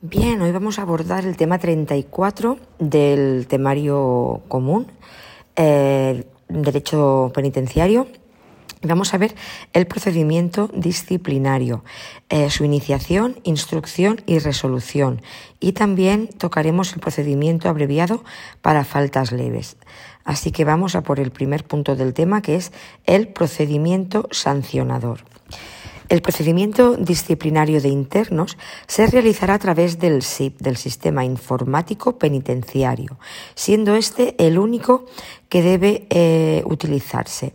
Bien, hoy vamos a abordar el tema 34 del temario común, derecho penitenciario. Vamos a ver el procedimiento disciplinario, eh, su iniciación, instrucción y resolución. Y también tocaremos el procedimiento abreviado para faltas leves. Así que vamos a por el primer punto del tema, que es el procedimiento sancionador. El procedimiento disciplinario de internos se realizará a través del SIP, del Sistema Informático Penitenciario, siendo este el único que debe eh, utilizarse.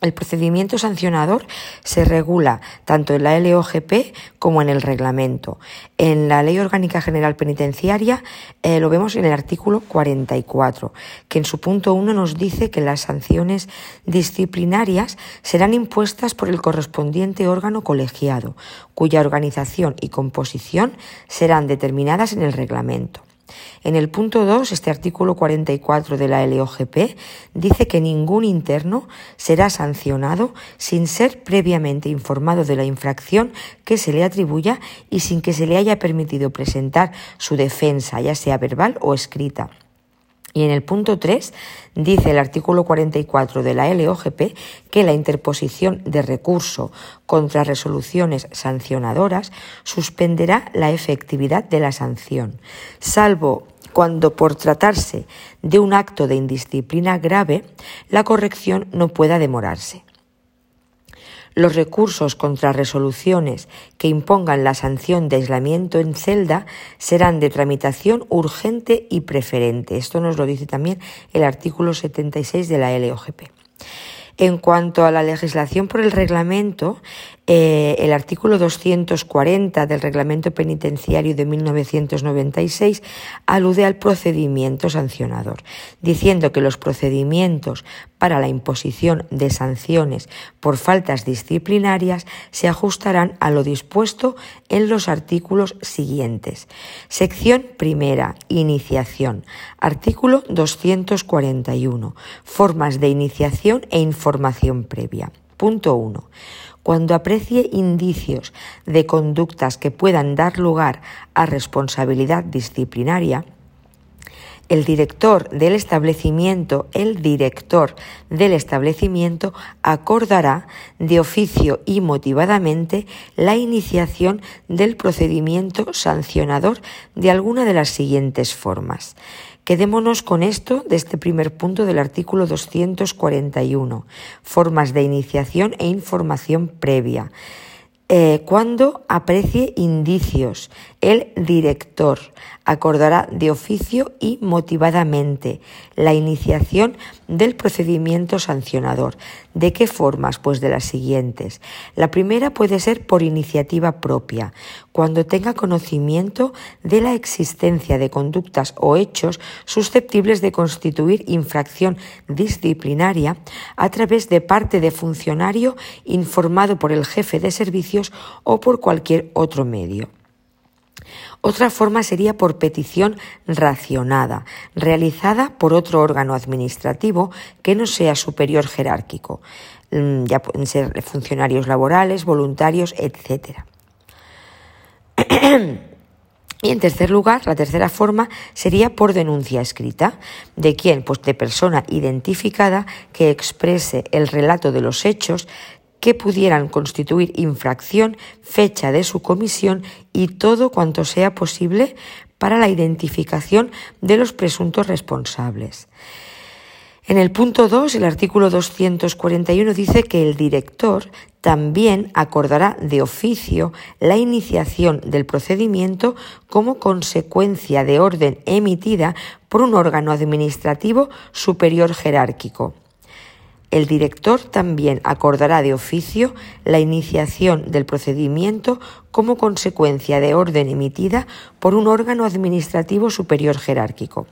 El procedimiento sancionador se regula tanto en la LOGP como en el reglamento. En la Ley Orgánica General Penitenciaria eh, lo vemos en el artículo 44, que en su punto 1 nos dice que las sanciones disciplinarias serán impuestas por el correspondiente órgano colegiado, cuya organización y composición serán determinadas en el reglamento. En el punto 2, este artículo 44 de la LOGP dice que ningún interno será sancionado sin ser previamente informado de la infracción que se le atribuya y sin que se le haya permitido presentar su defensa, ya sea verbal o escrita. Y en el punto 3 dice el artículo 44 de la LOGP que la interposición de recurso contra resoluciones sancionadoras suspenderá la efectividad de la sanción, salvo cuando por tratarse de un acto de indisciplina grave, la corrección no pueda demorarse. Los recursos contra resoluciones que impongan la sanción de aislamiento en celda serán de tramitación urgente y preferente. Esto nos lo dice también el artículo 76 de la LOGP. En cuanto a la legislación por el reglamento, eh, el artículo 240 del Reglamento Penitenciario de 1996 alude al procedimiento sancionador, diciendo que los procedimientos para la imposición de sanciones por faltas disciplinarias se ajustarán a lo dispuesto en los artículos siguientes. Sección primera, iniciación. Artículo 241. Formas de iniciación e información previa. Punto 1 cuando aprecie indicios de conductas que puedan dar lugar a responsabilidad disciplinaria, el director del establecimiento, el director del establecimiento acordará de oficio y motivadamente la iniciación del procedimiento sancionador de alguna de las siguientes formas. Quedémonos con esto de este primer punto del artículo 241, formas de iniciación e información previa. Eh, cuando aprecie indicios, el director acordará de oficio y motivadamente la iniciación del procedimiento sancionador. ¿De qué formas? Pues de las siguientes. La primera puede ser por iniciativa propia, cuando tenga conocimiento de la existencia de conductas o hechos susceptibles de constituir infracción disciplinaria a través de parte de funcionario informado por el jefe de servicios o por cualquier otro medio. Otra forma sería por petición racionada, realizada por otro órgano administrativo que no sea superior jerárquico. Mm, ya pueden ser funcionarios laborales, voluntarios, etc. Y en tercer lugar, la tercera forma sería por denuncia escrita. ¿De quién? Pues de persona identificada que exprese el relato de los hechos que pudieran constituir infracción, fecha de su comisión y todo cuanto sea posible para la identificación de los presuntos responsables. En el punto 2, el artículo 241 dice que el director también acordará de oficio la iniciación del procedimiento como consecuencia de orden emitida por un órgano administrativo superior jerárquico. El director también acordará de oficio la iniciación del procedimiento como consecuencia de orden emitida por un órgano administrativo superior jerárquico.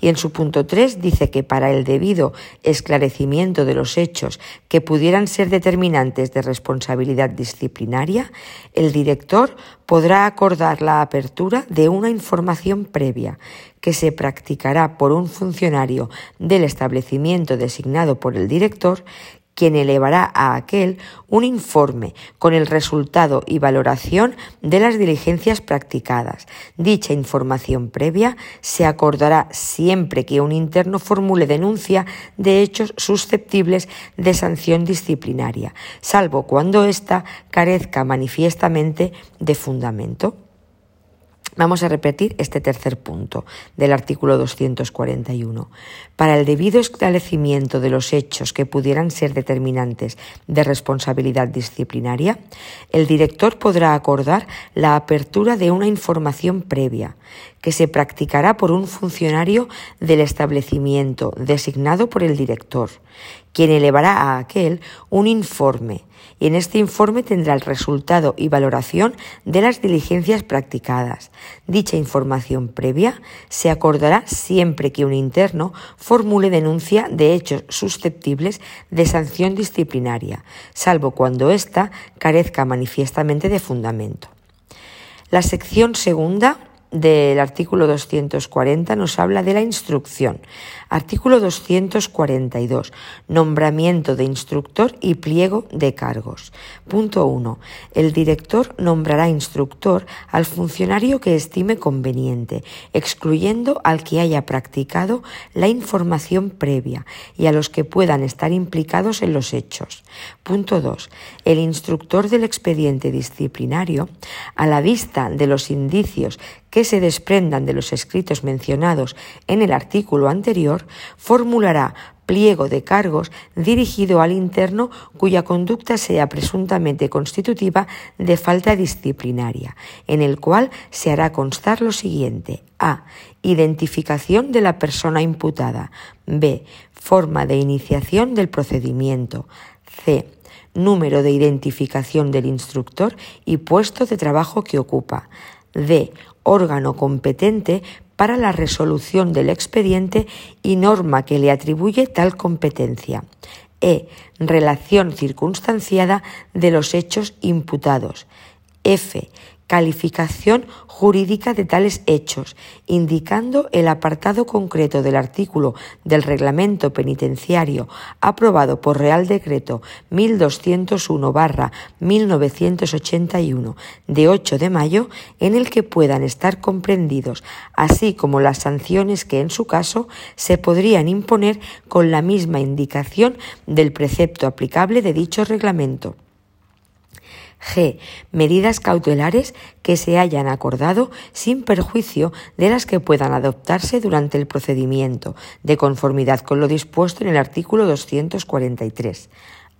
Y en su punto 3 dice que para el debido esclarecimiento de los hechos que pudieran ser determinantes de responsabilidad disciplinaria, el director podrá acordar la apertura de una información previa que se practicará por un funcionario del establecimiento designado por el director quien elevará a aquel un informe con el resultado y valoración de las diligencias practicadas. Dicha información previa se acordará siempre que un interno formule denuncia de hechos susceptibles de sanción disciplinaria, salvo cuando ésta carezca manifiestamente de fundamento. Vamos a repetir este tercer punto del artículo 241. Para el debido esclarecimiento de los hechos que pudieran ser determinantes de responsabilidad disciplinaria, el director podrá acordar la apertura de una información previa que se practicará por un funcionario del establecimiento designado por el director, quien elevará a aquel un informe y en este informe tendrá el resultado y valoración de las diligencias practicadas. Dicha información previa se acordará siempre que un interno formule denuncia de hechos susceptibles de sanción disciplinaria, salvo cuando ésta carezca manifiestamente de fundamento. La sección segunda del artículo 240 nos habla de la instrucción. Artículo 242. Nombramiento de instructor y pliego de cargos. Punto 1. El director nombrará instructor al funcionario que estime conveniente, excluyendo al que haya practicado la información previa y a los que puedan estar implicados en los hechos. Punto 2. El instructor del expediente disciplinario, a la vista de los indicios que se desprendan de los escritos mencionados en el artículo anterior, formulará pliego de cargos dirigido al interno cuya conducta sea presuntamente constitutiva de falta disciplinaria, en el cual se hará constar lo siguiente. A. Identificación de la persona imputada. B. Forma de iniciación del procedimiento. C. Número de identificación del instructor y puesto de trabajo que ocupa. D órgano competente para la resolución del expediente y norma que le atribuye tal competencia. E. Relación circunstanciada de los hechos imputados. F calificación jurídica de tales hechos, indicando el apartado concreto del artículo del reglamento penitenciario aprobado por Real Decreto 1201-1981 de 8 de mayo, en el que puedan estar comprendidos, así como las sanciones que en su caso se podrían imponer con la misma indicación del precepto aplicable de dicho reglamento. G. Medidas cautelares que se hayan acordado sin perjuicio de las que puedan adoptarse durante el procedimiento, de conformidad con lo dispuesto en el artículo 243.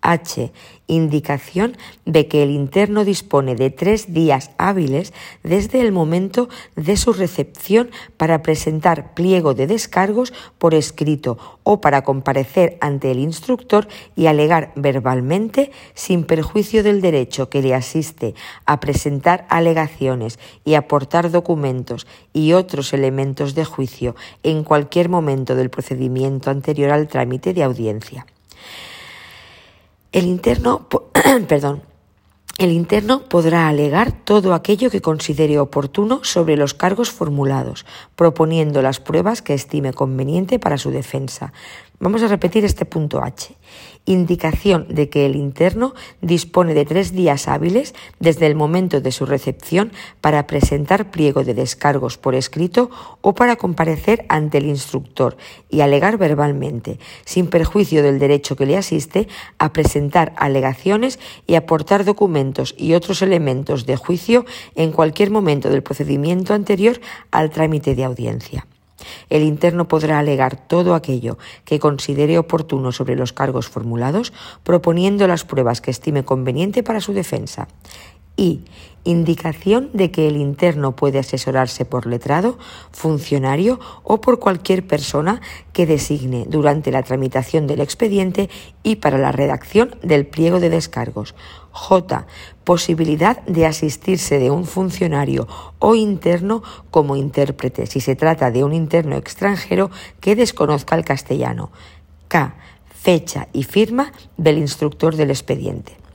H. Indicación de que el interno dispone de tres días hábiles desde el momento de su recepción para presentar pliego de descargos por escrito o para comparecer ante el instructor y alegar verbalmente, sin perjuicio del derecho que le asiste a presentar alegaciones y aportar documentos y otros elementos de juicio en cualquier momento del procedimiento anterior al trámite de audiencia. El interno, perdón, el interno podrá alegar todo aquello que considere oportuno sobre los cargos formulados, proponiendo las pruebas que estime conveniente para su defensa. Vamos a repetir este punto H indicación de que el interno dispone de tres días hábiles desde el momento de su recepción para presentar pliego de descargos por escrito o para comparecer ante el instructor y alegar verbalmente, sin perjuicio del derecho que le asiste a presentar alegaciones y aportar documentos y otros elementos de juicio en cualquier momento del procedimiento anterior al trámite de audiencia. El interno podrá alegar todo aquello que considere oportuno sobre los cargos formulados, proponiendo las pruebas que estime conveniente para su defensa. Y indicación de que el interno puede asesorarse por letrado, funcionario o por cualquier persona que designe durante la tramitación del expediente y para la redacción del pliego de descargos. J. Posibilidad de asistirse de un funcionario o interno como intérprete si se trata de un interno extranjero que desconozca el castellano. K. Fecha y firma del instructor del expediente.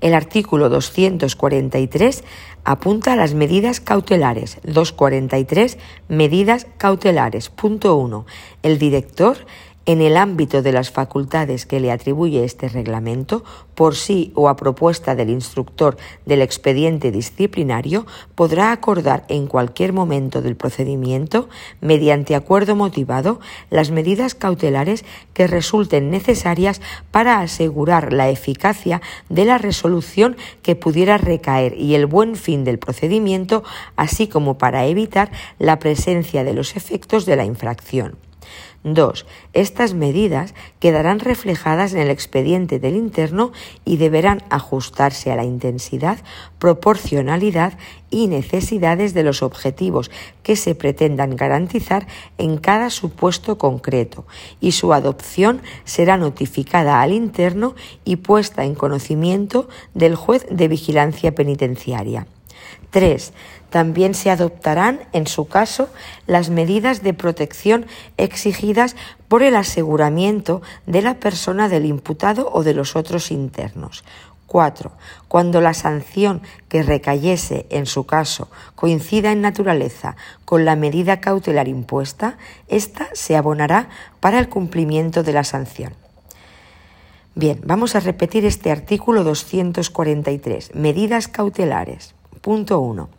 El artículo 243 apunta a las medidas cautelares. 243. Medidas cautelares. Punto 1. El director en el ámbito de las facultades que le atribuye este reglamento, por sí o a propuesta del instructor del expediente disciplinario, podrá acordar en cualquier momento del procedimiento, mediante acuerdo motivado, las medidas cautelares que resulten necesarias para asegurar la eficacia de la resolución que pudiera recaer y el buen fin del procedimiento, así como para evitar la presencia de los efectos de la infracción. 2. Estas medidas quedarán reflejadas en el expediente del interno y deberán ajustarse a la intensidad, proporcionalidad y necesidades de los objetivos que se pretendan garantizar en cada supuesto concreto y su adopción será notificada al interno y puesta en conocimiento del juez de vigilancia penitenciaria. 3. También se adoptarán, en su caso, las medidas de protección exigidas por el aseguramiento de la persona del imputado o de los otros internos. 4. Cuando la sanción que recayese en su caso coincida en naturaleza con la medida cautelar impuesta, ésta se abonará para el cumplimiento de la sanción. Bien, vamos a repetir este artículo 243, medidas cautelares. Punto 1.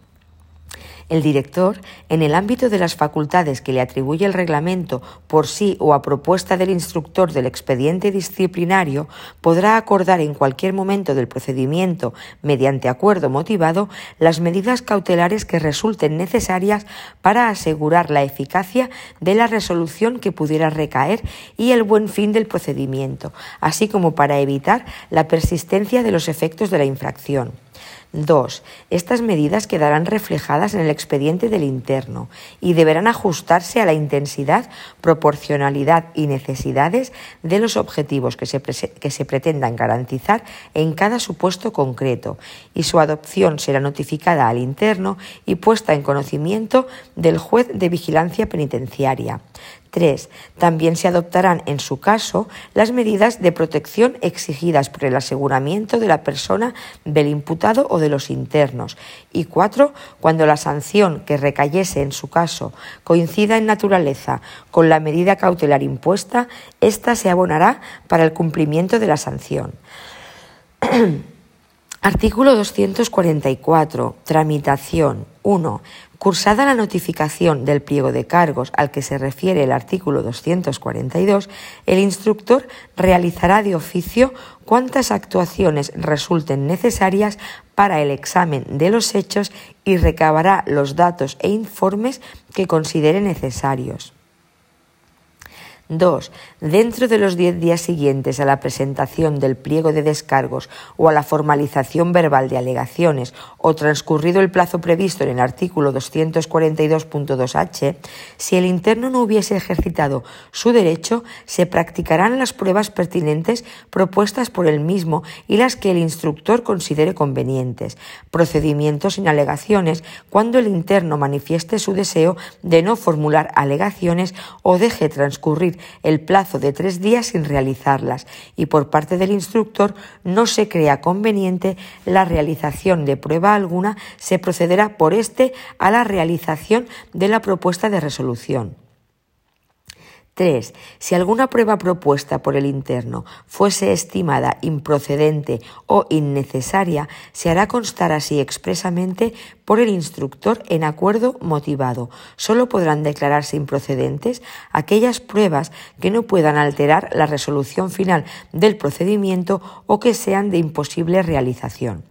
El director, en el ámbito de las facultades que le atribuye el reglamento por sí o a propuesta del instructor del expediente disciplinario, podrá acordar en cualquier momento del procedimiento, mediante acuerdo motivado, las medidas cautelares que resulten necesarias para asegurar la eficacia de la resolución que pudiera recaer y el buen fin del procedimiento, así como para evitar la persistencia de los efectos de la infracción. 2. Estas medidas quedarán reflejadas en el expediente del interno y deberán ajustarse a la intensidad, proporcionalidad y necesidades de los objetivos que se, que se pretendan garantizar en cada supuesto concreto y su adopción será notificada al interno y puesta en conocimiento del juez de vigilancia penitenciaria. 3. También se adoptarán, en su caso, las medidas de protección exigidas por el aseguramiento de la persona del imputado o de los internos. Y 4. Cuando la sanción que recayese en su caso coincida en naturaleza con la medida cautelar impuesta, ésta se abonará para el cumplimiento de la sanción. Artículo 244. Tramitación. 1. Cursada la notificación del pliego de cargos al que se refiere el artículo 242, el instructor realizará de oficio cuantas actuaciones resulten necesarias para el examen de los hechos y recabará los datos e informes que considere necesarios. 2. Dentro de los diez días siguientes a la presentación del pliego de descargos o a la formalización verbal de alegaciones o transcurrido el plazo previsto en el artículo 242.2h, si el interno no hubiese ejercitado su derecho, se practicarán las pruebas pertinentes propuestas por él mismo y las que el instructor considere convenientes, procedimientos sin alegaciones cuando el interno manifieste su deseo de no formular alegaciones o deje transcurrir el plazo de tres días sin realizarlas y por parte del instructor no se crea conveniente la realización de prueba alguna, se procederá por este a la realización de la propuesta de resolución. 3. Si alguna prueba propuesta por el interno fuese estimada improcedente o innecesaria, se hará constar así expresamente por el instructor en acuerdo motivado. Solo podrán declararse improcedentes aquellas pruebas que no puedan alterar la resolución final del procedimiento o que sean de imposible realización.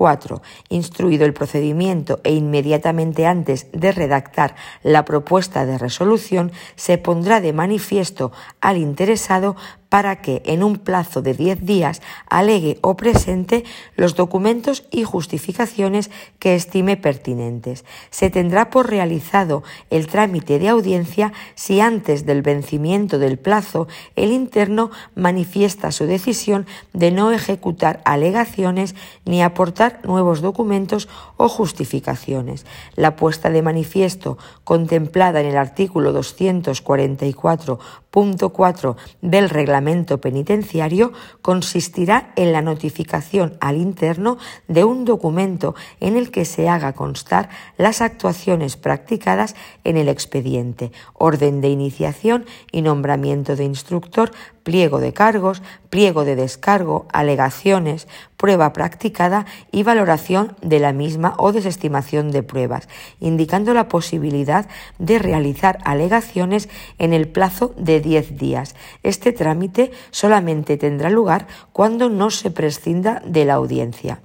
4. Instruido el procedimiento e inmediatamente antes de redactar la propuesta de resolución, se pondrá de manifiesto al interesado para que en un plazo de diez días alegue o presente los documentos y justificaciones que estime pertinentes. Se tendrá por realizado el trámite de audiencia si antes del vencimiento del plazo el interno manifiesta su decisión de no ejecutar alegaciones ni aportar nuevos documentos o justificaciones. La puesta de manifiesto contemplada en el artículo 244 punto 4 del reglamento penitenciario consistirá en la notificación al interno de un documento en el que se haga constar las actuaciones practicadas en el expediente, orden de iniciación y nombramiento de instructor, pliego de cargos, pliego de descargo, alegaciones, prueba practicada y valoración de la misma o desestimación de pruebas, indicando la posibilidad de realizar alegaciones en el plazo de 10 días. Este trámite solamente tendrá lugar cuando no se prescinda de la audiencia.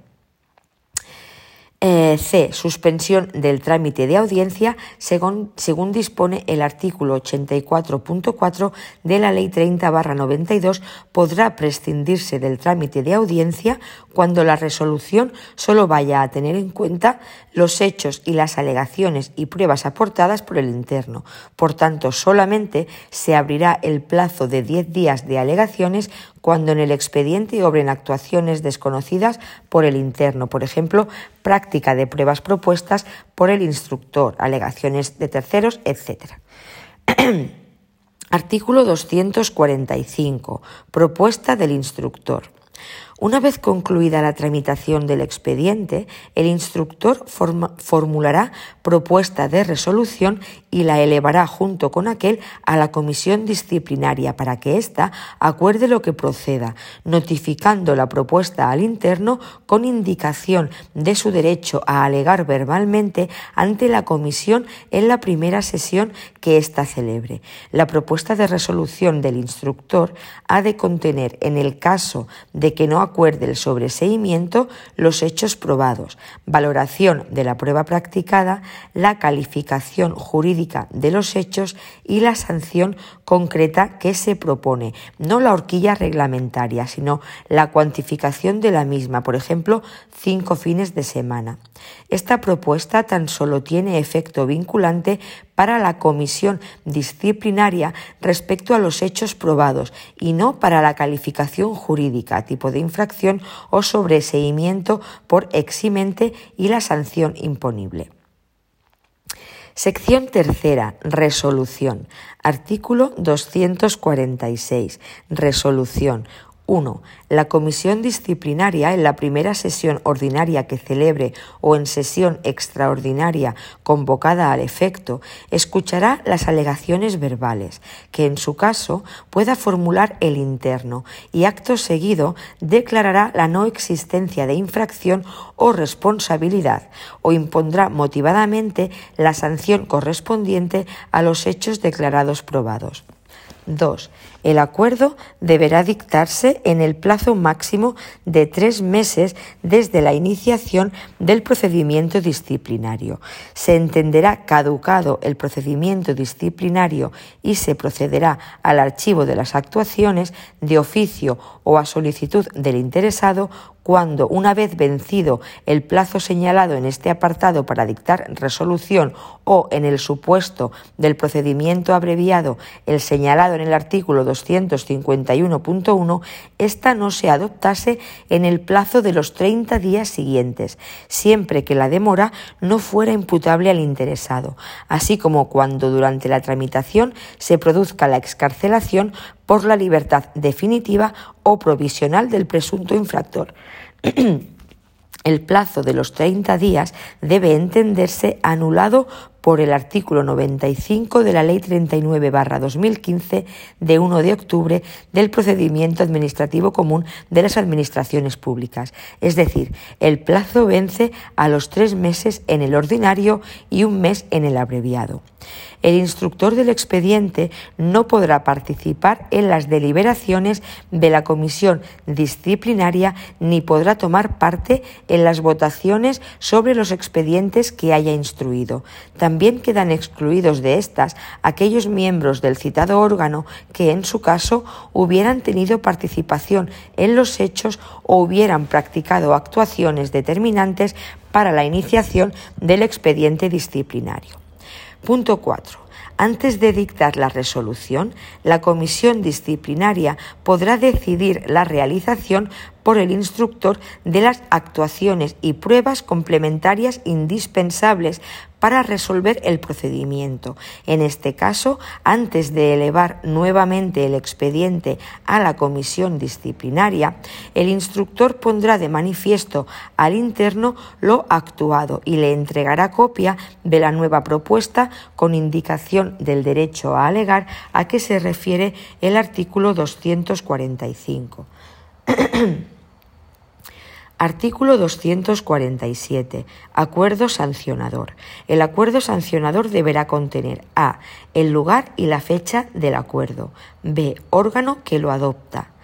Eh, C. Suspensión del trámite de audiencia según, según dispone el artículo 84.4 de la Ley 30-92 podrá prescindirse del trámite de audiencia cuando la resolución solo vaya a tener en cuenta los hechos y las alegaciones y pruebas aportadas por el interno. Por tanto, solamente se abrirá el plazo de 10 días de alegaciones cuando en el expediente obren actuaciones desconocidas por el interno, por ejemplo, práctica de pruebas propuestas por el instructor, alegaciones de terceros, etc. Artículo 245. Propuesta del instructor. Una vez concluida la tramitación del expediente, el instructor formulará propuesta de resolución y la elevará junto con aquel a la comisión disciplinaria para que ésta acuerde lo que proceda, notificando la propuesta al interno con indicación de su derecho a alegar verbalmente ante la comisión en la primera sesión que ésta celebre. La propuesta de resolución del instructor ha de contener, en el caso de que no acuerde el sobreseimiento, los hechos probados, valoración de la prueba practicada, la calificación jurídica de los hechos y la sanción concreta que se propone, no la horquilla reglamentaria, sino la cuantificación de la misma, por ejemplo, cinco fines de semana. Esta propuesta tan solo tiene efecto vinculante para la comisión disciplinaria respecto a los hechos probados y no para la calificación jurídica, tipo de infracción o sobreseimiento por eximente y la sanción imponible. Sección tercera. Resolución. Artículo 246. Resolución. 1. La comisión disciplinaria en la primera sesión ordinaria que celebre o en sesión extraordinaria convocada al efecto escuchará las alegaciones verbales que en su caso pueda formular el interno y acto seguido declarará la no existencia de infracción o responsabilidad o impondrá motivadamente la sanción correspondiente a los hechos declarados probados. 2. El acuerdo deberá dictarse en el plazo máximo de tres meses desde la iniciación del procedimiento disciplinario. Se entenderá caducado el procedimiento disciplinario y se procederá al archivo de las actuaciones de oficio o a solicitud del interesado cuando, una vez vencido el plazo señalado en este apartado para dictar resolución o en el supuesto del procedimiento abreviado el señalado en el artículo 251.1, ésta no se adoptase en el plazo de los 30 días siguientes, siempre que la demora no fuera imputable al interesado, así como cuando durante la tramitación se produzca la excarcelación por la libertad definitiva o provisional del presunto infractor. El plazo de los 30 días debe entenderse anulado por el artículo 95 de la Ley 39-2015 de 1 de octubre del procedimiento administrativo común de las administraciones públicas. Es decir, el plazo vence a los tres meses en el ordinario y un mes en el abreviado. El instructor del expediente no podrá participar en las deliberaciones de la comisión disciplinaria ni podrá tomar parte en las votaciones sobre los expedientes que haya instruido. También quedan excluidos de estas aquellos miembros del citado órgano que, en su caso, hubieran tenido participación en los hechos o hubieran practicado actuaciones determinantes para la iniciación del expediente disciplinario. Punto 4. Antes de dictar la resolución, la comisión disciplinaria podrá decidir la realización por el instructor de las actuaciones y pruebas complementarias indispensables para resolver el procedimiento. En este caso, antes de elevar nuevamente el expediente a la comisión disciplinaria, el instructor pondrá de manifiesto al interno lo actuado y le entregará copia de la nueva propuesta con indicación del derecho a alegar a que se refiere el artículo 245. Artículo 247. Acuerdo sancionador. El acuerdo sancionador deberá contener A. El lugar y la fecha del acuerdo. B. Órgano que lo adopta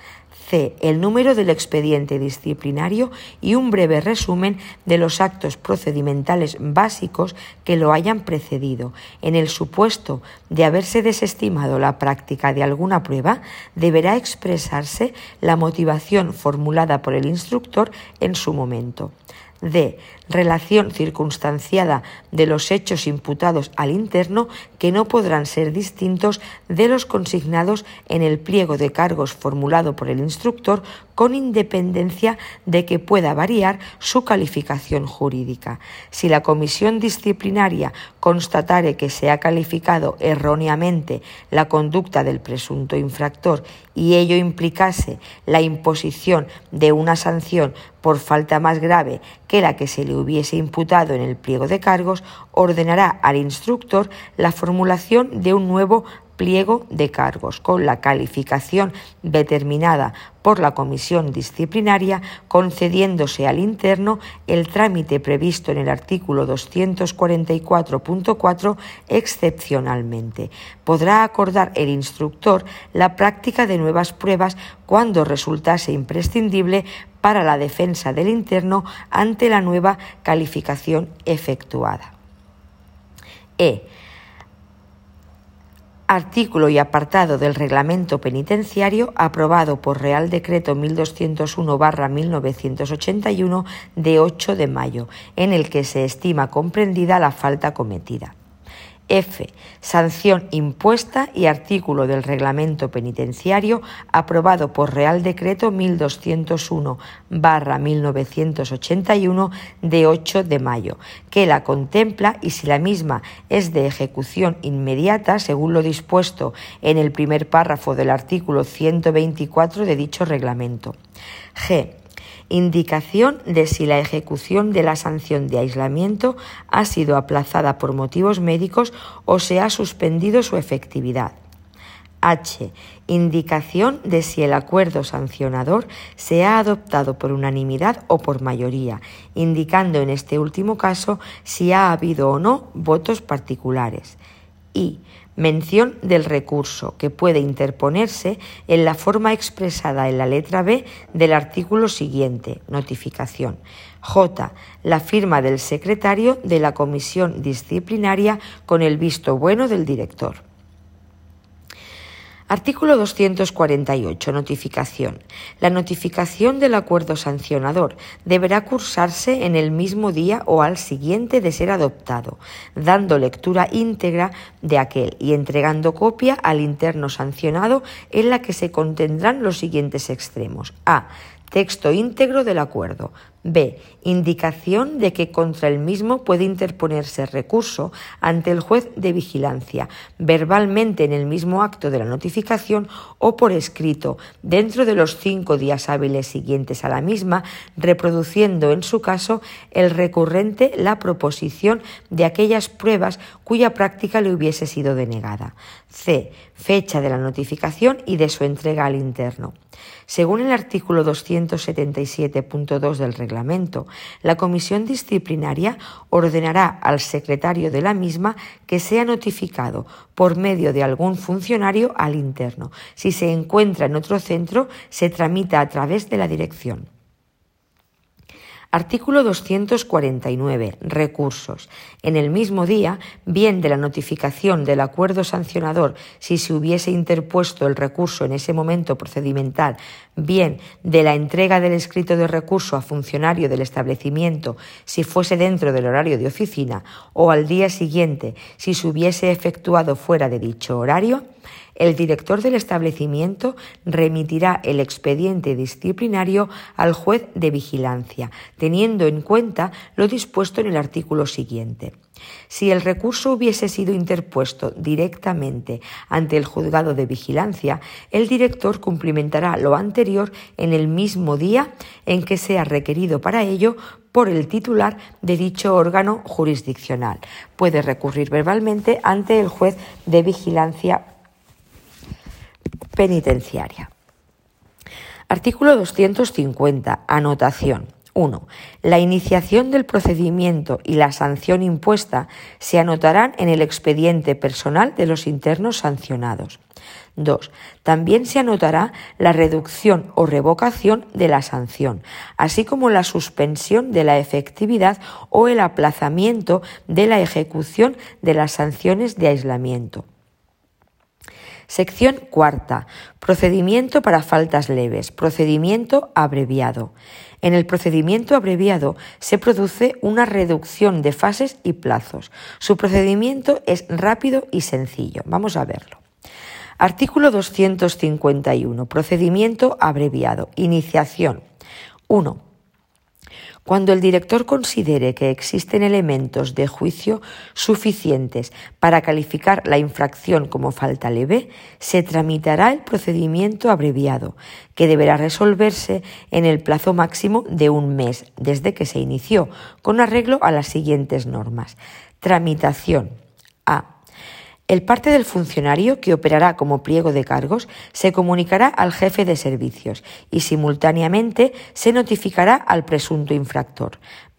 el número del expediente disciplinario y un breve resumen de los actos procedimentales básicos que lo hayan precedido. En el supuesto de haberse desestimado la práctica de alguna prueba, deberá expresarse la motivación formulada por el instructor en su momento. D. Relación circunstanciada de los hechos imputados al interno que no podrán ser distintos de los consignados en el pliego de cargos formulado por el instructor con independencia de que pueda variar su calificación jurídica. Si la comisión disciplinaria constatare que se ha calificado erróneamente la conducta del presunto infractor y ello implicase la imposición de una sanción por falta más grave que la que se le hubiese imputado en el pliego de cargos, ordenará al instructor la formulación de un nuevo pliego de cargos con la calificación determinada por la comisión disciplinaria, concediéndose al interno el trámite previsto en el artículo 244.4 excepcionalmente. Podrá acordar el instructor la práctica de nuevas pruebas cuando resultase imprescindible para la defensa del interno ante la nueva calificación efectuada. E artículo y apartado del Reglamento Penitenciario aprobado por Real Decreto 1201-1981 de 8 de mayo, en el que se estima comprendida la falta cometida. F. Sanción impuesta y artículo del reglamento penitenciario aprobado por Real Decreto 1201-1981 de 8 de mayo, que la contempla y si la misma es de ejecución inmediata, según lo dispuesto en el primer párrafo del artículo 124 de dicho reglamento. G indicación de si la ejecución de la sanción de aislamiento ha sido aplazada por motivos médicos o se ha suspendido su efectividad. H. Indicación de si el acuerdo sancionador se ha adoptado por unanimidad o por mayoría, indicando en este último caso si ha habido o no votos particulares. Y mención del recurso que puede interponerse en la forma expresada en la letra B del artículo siguiente, notificación. J. La firma del secretario de la comisión disciplinaria con el visto bueno del director. Artículo 248. Notificación. La notificación del acuerdo sancionador deberá cursarse en el mismo día o al siguiente de ser adoptado, dando lectura íntegra de aquel y entregando copia al interno sancionado en la que se contendrán los siguientes extremos. A. Texto íntegro del acuerdo. B. Indicación de que contra el mismo puede interponerse recurso ante el juez de vigilancia, verbalmente en el mismo acto de la notificación o por escrito, dentro de los cinco días hábiles siguientes a la misma, reproduciendo en su caso el recurrente la proposición de aquellas pruebas cuya práctica le hubiese sido denegada. C. Fecha de la notificación y de su entrega al interno. Según el artículo 277.2 del reglamento, la comisión disciplinaria ordenará al secretario de la misma que sea notificado por medio de algún funcionario al interno. Si se encuentra en otro centro, se tramita a través de la dirección. Artículo 249. Recursos. En el mismo día, bien de la notificación del acuerdo sancionador si se hubiese interpuesto el recurso en ese momento procedimental, bien de la entrega del escrito de recurso a funcionario del establecimiento si fuese dentro del horario de oficina o al día siguiente si se hubiese efectuado fuera de dicho horario, El director del establecimiento remitirá el expediente disciplinario al juez de vigilancia, teniendo en cuenta lo dispuesto en el artículo siguiente. Si el recurso hubiese sido interpuesto directamente ante el juzgado de vigilancia, el director cumplimentará lo anterior en el mismo día en que sea requerido para ello por el titular de dicho órgano jurisdiccional. Puede recurrir verbalmente ante el juez de vigilancia penitenciaria. Artículo 250. Anotación. 1. La iniciación del procedimiento y la sanción impuesta se anotarán en el expediente personal de los internos sancionados. 2. También se anotará la reducción o revocación de la sanción, así como la suspensión de la efectividad o el aplazamiento de la ejecución de las sanciones de aislamiento. Sección cuarta. Procedimiento para faltas leves. Procedimiento abreviado. En el procedimiento abreviado se produce una reducción de fases y plazos. Su procedimiento es rápido y sencillo. Vamos a verlo. Artículo 251. Procedimiento abreviado. Iniciación. 1 cuando el director considere que existen elementos de juicio suficientes para calificar la infracción como falta leve, se tramitará el procedimiento abreviado, que deberá resolverse en el plazo máximo de un mes desde que se inició, con arreglo a las siguientes normas. Tramitación. A. El parte del funcionario que operará como pliego de cargos se comunicará al jefe de servicios y simultáneamente se notificará al presunto infractor.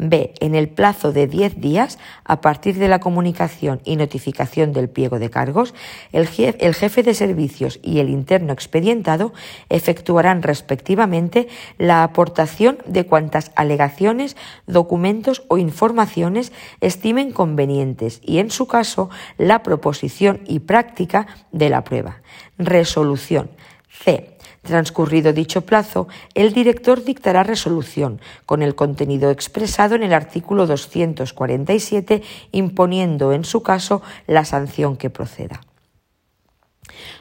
B. En el plazo de 10 días, a partir de la comunicación y notificación del pliego de cargos, el, jefe de servicios y el interno expedientado efectuarán respectivamente la aportación de cuantas alegaciones, documentos o informaciones estimen convenientes y, en su caso, la proposición y práctica de la prueba. Resolución. C. Transcurrido dicho plazo, el director dictará resolución con el contenido expresado en el artículo 247, imponiendo en su caso la sanción que proceda.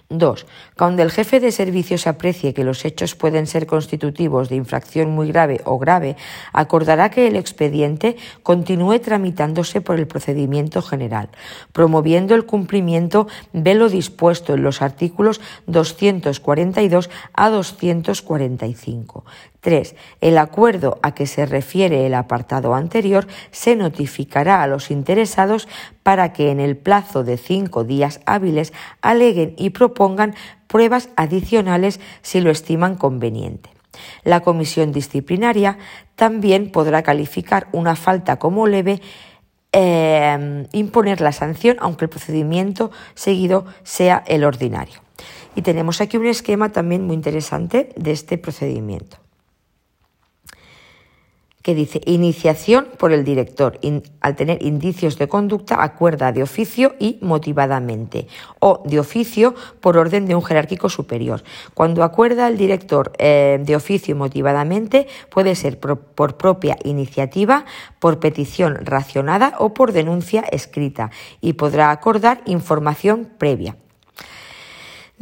2. Cuando el jefe de servicios aprecie que los hechos pueden ser constitutivos de infracción muy grave o grave, acordará que el expediente continúe tramitándose por el procedimiento general, promoviendo el cumplimiento de lo dispuesto en los artículos 242 a 245. 3. El acuerdo a que se refiere el apartado anterior se notificará a los interesados para que en el plazo de cinco días hábiles aleguen y propongan pruebas adicionales si lo estiman conveniente. La comisión disciplinaria también podrá calificar una falta como leve eh, imponer la sanción aunque el procedimiento seguido sea el ordinario. Y tenemos aquí un esquema también muy interesante de este procedimiento que dice iniciación por el director, al tener indicios de conducta, acuerda de oficio y motivadamente, o de oficio por orden de un jerárquico superior. Cuando acuerda el director eh, de oficio y motivadamente, puede ser por propia iniciativa, por petición racionada o por denuncia escrita, y podrá acordar información previa.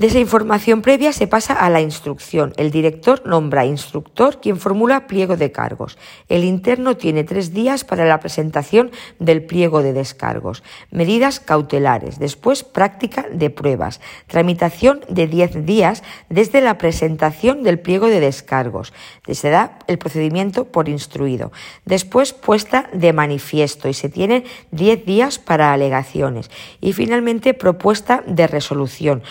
De esa información previa se pasa a la instrucción. El director nombra instructor quien formula pliego de cargos. El interno tiene tres días para la presentación del pliego de descargos. Medidas cautelares. Después práctica de pruebas. Tramitación de diez días desde la presentación del pliego de descargos. Se da el procedimiento por instruido. Después puesta de manifiesto y se tienen diez días para alegaciones. Y finalmente propuesta de resolución.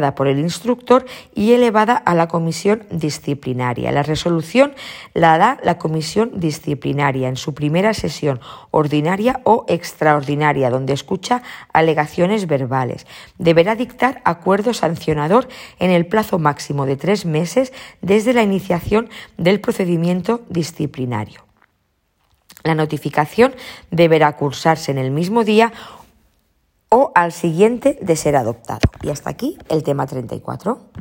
Por el instructor y elevada a la comisión disciplinaria. La resolución la da la comisión disciplinaria en su primera sesión ordinaria o extraordinaria, donde escucha alegaciones verbales. Deberá dictar acuerdo sancionador en el plazo máximo de tres meses desde la iniciación del procedimiento disciplinario. La notificación deberá cursarse en el mismo día o al siguiente de ser adoptado. Y hasta aquí el tema 34.